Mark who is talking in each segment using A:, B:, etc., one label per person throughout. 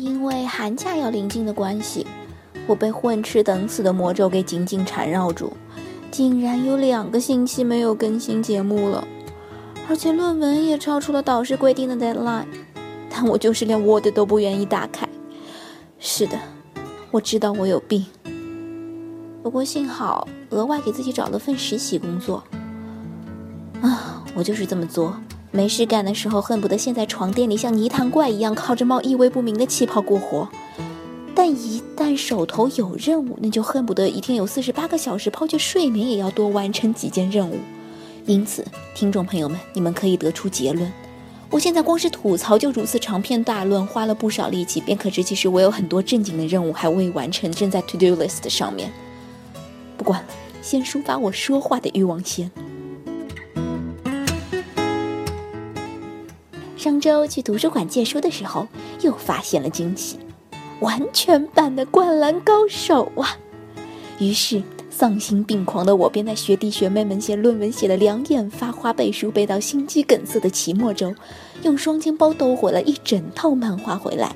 A: 因为寒假要临近的关系，我被混吃等死的魔咒给紧紧缠绕住，竟然有两个星期没有更新节目了，而且论文也超出了导师规定的 deadline，但我就是连 Word 都不愿意打开。是的，我知道我有病。不过幸好额外给自己找了份实习工作。啊，我就是这么作，没事干的时候恨不得陷在床垫里像泥潭怪一样靠着冒意味不明的气泡过活，但一旦手头有任务，那就恨不得一天有四十八个小时抛却睡眠也要多完成几件任务。因此，听众朋友们，你们可以得出结论：我现在光是吐槽就如此长篇大论，花了不少力气，便可知其实我有很多正经的任务还未完成，正在 to do list 上面。不管了，先抒发我说话的欲望先。上周去图书馆借书的时候，又发现了惊喜，完全版的《灌篮高手》啊！于是丧心病狂的我便在学弟学妹们写论文写的两眼发花、背书背到心肌梗塞的期末周，用双肩包兜回了一整套漫画回来。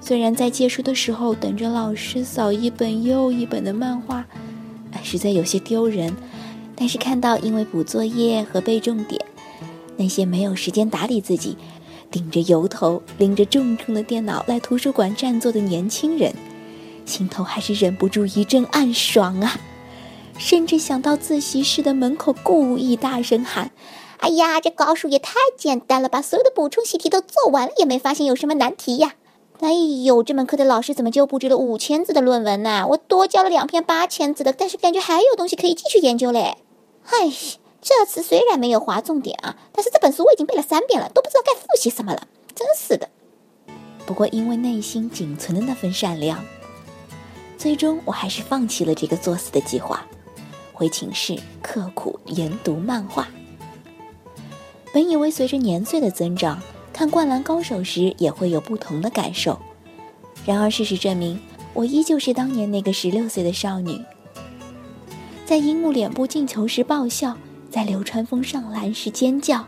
A: 虽然在借书的时候等着老师扫一本又一本的漫画。实在有些丢人，但是看到因为补作业和背重点，那些没有时间打理自己，顶着油头拎着重重的电脑来图书馆占座的年轻人，心头还是忍不住一阵暗爽啊！甚至想到自习室的门口，故意大声喊：“哎呀，这高数也太简单了吧！所有的补充习题都做完了，也没发现有什么难题呀！”哎呦，这门课的老师怎么就布置了五千字的论文呢？我多交了两篇八千字的，但是感觉还有东西可以继续研究嘞。哎，这次虽然没有划重点啊，但是这本书我已经背了三遍了，都不知道该复习什么了，真是的。不过因为内心仅存的那份善良，最终我还是放弃了这个作死的计划，回寝室刻苦研读漫画。本以为随着年岁的增长。看《灌篮高手》时也会有不同的感受，然而事实证明，我依旧是当年那个十六岁的少女。在樱木脸部进球时爆笑，在流川枫上篮时尖叫，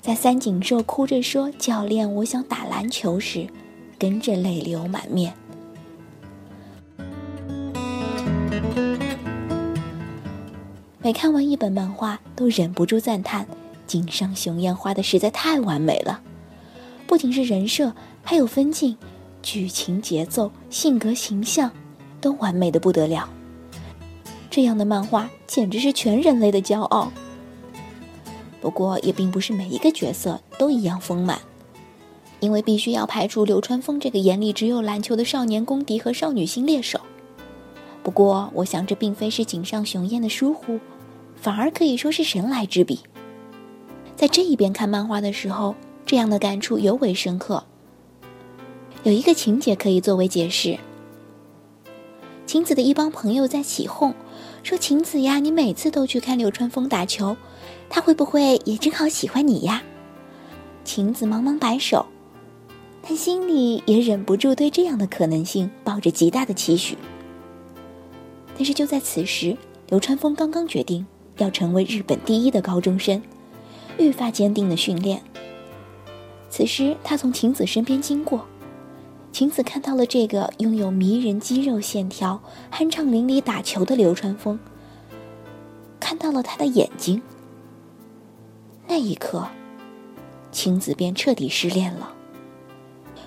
A: 在三井寿哭着说“教练，我想打篮球”时，跟着泪流满面。每看完一本漫画，都忍不住赞叹：井上雄彦画的实在太完美了。不仅是人设，还有分镜、剧情、节奏、性格、形象，都完美的不得了。这样的漫画简直是全人类的骄傲。不过，也并不是每一个角色都一样丰满，因为必须要排除流川枫这个眼里只有篮球的少年公敌和少女心猎手。不过，我想这并非是井上雄彦的疏忽，反而可以说是神来之笔。在这一边看漫画的时候。这样的感触尤为深刻。有一个情节可以作为解释：晴子的一帮朋友在起哄，说：“晴子呀，你每次都去看流川枫打球，他会不会也正好喜欢你呀？”晴子忙忙摆手，但心里也忍不住对这样的可能性抱着极大的期许。但是就在此时，流川枫刚刚决定要成为日本第一的高中生，愈发坚定的训练。此时，他从晴子身边经过，晴子看到了这个拥有迷人肌肉线条、酣畅淋漓打球的流川枫，看到了他的眼睛。那一刻，晴子便彻底失恋了，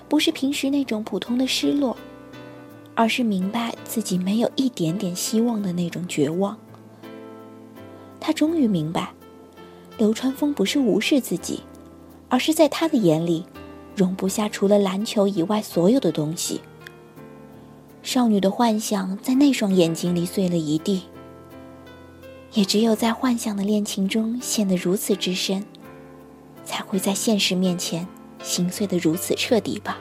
A: 不是平时那种普通的失落，而是明白自己没有一点点希望的那种绝望。他终于明白，流川枫不是无视自己。而是在他的眼里，容不下除了篮球以外所有的东西。少女的幻想在那双眼睛里碎了一地。也只有在幻想的恋情中陷得如此之深，才会在现实面前心碎得如此彻底吧。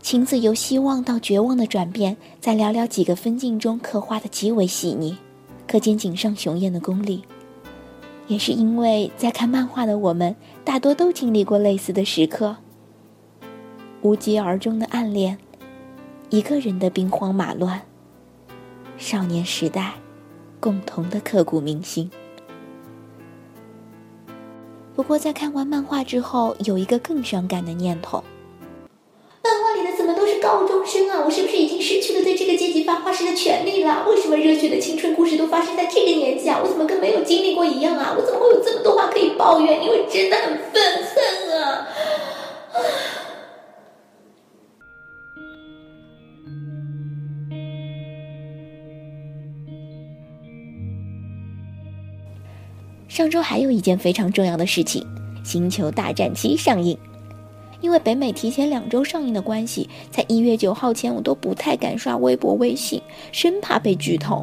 A: 晴子由希望到绝望的转变，在寥寥几个分镜中刻画的极为细腻，可见井上雄彦的功力。也是因为在看漫画的我们，大多都经历过类似的时刻。无疾而终的暗恋，一个人的兵荒马乱，少年时代共同的刻骨铭心。不过在看完漫画之后，有一个更伤感的念头：漫画里的怎么都是高中生啊！我是不是已经失去了对这个阶级发话时的权利了？为什么热血的青春故事都发生在这个年纪啊？我怎么跟没有经历过一样啊？我怎么会有这么多话可以抱怨？因为真的很愤恨上周还有一件非常重要的事情，《星球大战七》上映。因为北美提前两周上映的关系，在一月九号前我都不太敢刷微博、微信，生怕被剧透。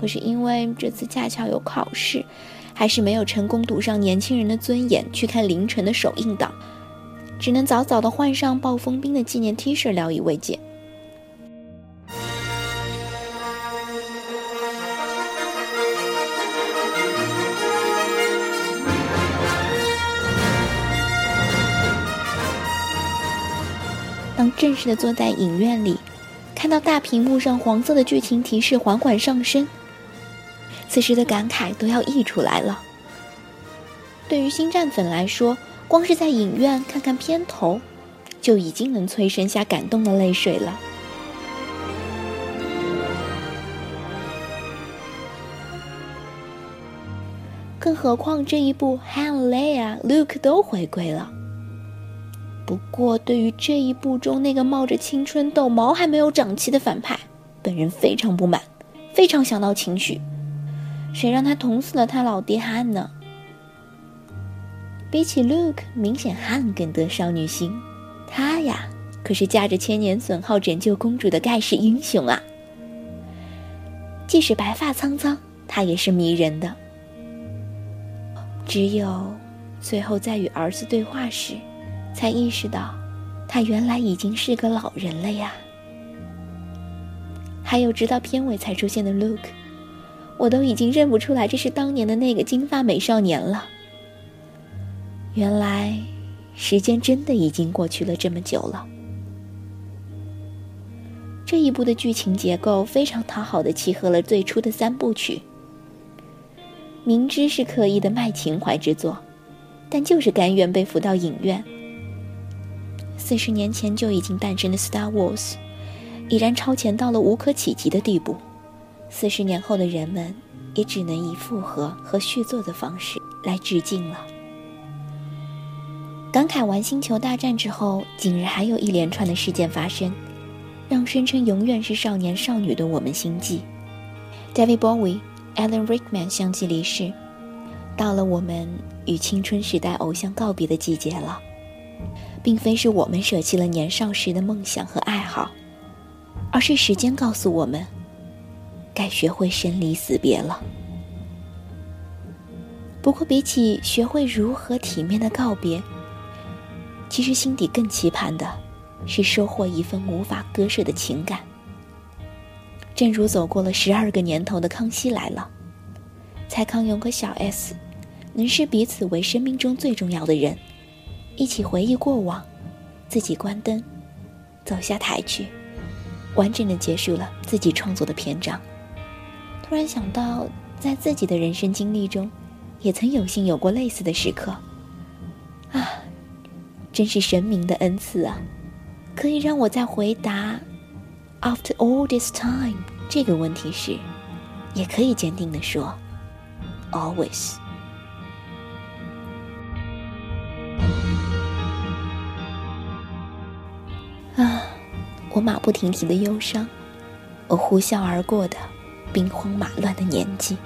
A: 可是因为这次恰巧有考试，还是没有成功赌上年轻人的尊严去看凌晨的首映档，只能早早的换上暴风兵的纪念 T 恤聊以慰藉。正式的坐在影院里，看到大屏幕上黄色的剧情提示缓缓上升，此时的感慨都要溢出来了。对于星战粉来说，光是在影院看看片头，就已经能催生下感动的泪水了。更何况这一部 Han、Leia、Luke 都回归了。不过，对于这一部中那个冒着青春痘、毛还没有长齐的反派，本人非常不满，非常想到情绪。谁让他捅死了他老爹汉呢？比起 Luke，明显汉更得少女心。他呀，可是驾着千年损耗拯救公主的盖世英雄啊！即使白发苍苍，他也是迷人的。只有最后在与儿子对话时。才意识到，他原来已经是个老人了呀。还有直到片尾才出现的 Luke，我都已经认不出来这是当年的那个金发美少年了。原来，时间真的已经过去了这么久了。这一部的剧情结构非常讨好的契合了最初的三部曲，明知是刻意的卖情怀之作，但就是甘愿被扶到影院。四十年前就已经诞生的《Star Wars》，已然超前到了无可企及的地步。四十年后的人们，也只能以复合和续作的方式来致敬了。感慨完《星球大战》之后，近日还有一连串的事件发生，让声称永远是少年少女的我们心悸。David Bowie、Alan Rickman 相继离世，到了我们与青春时代偶像告别的季节了。并非是我们舍弃了年少时的梦想和爱好，而是时间告诉我们，该学会生离死别了。不过，比起学会如何体面的告别，其实心底更期盼的，是收获一份无法割舍的情感。正如走过了十二个年头的《康熙来了》，蔡康永和小 S，能视彼此为生命中最重要的人。一起回忆过往，自己关灯，走下台去，完整的结束了自己创作的篇章。突然想到，在自己的人生经历中，也曾有幸有过类似的时刻。啊，真是神明的恩赐啊！可以让我在回答 “After all this time” 这个问题时，也可以坚定的说：“Always。”马不停蹄的忧伤，我呼啸而过的兵荒马乱的年纪。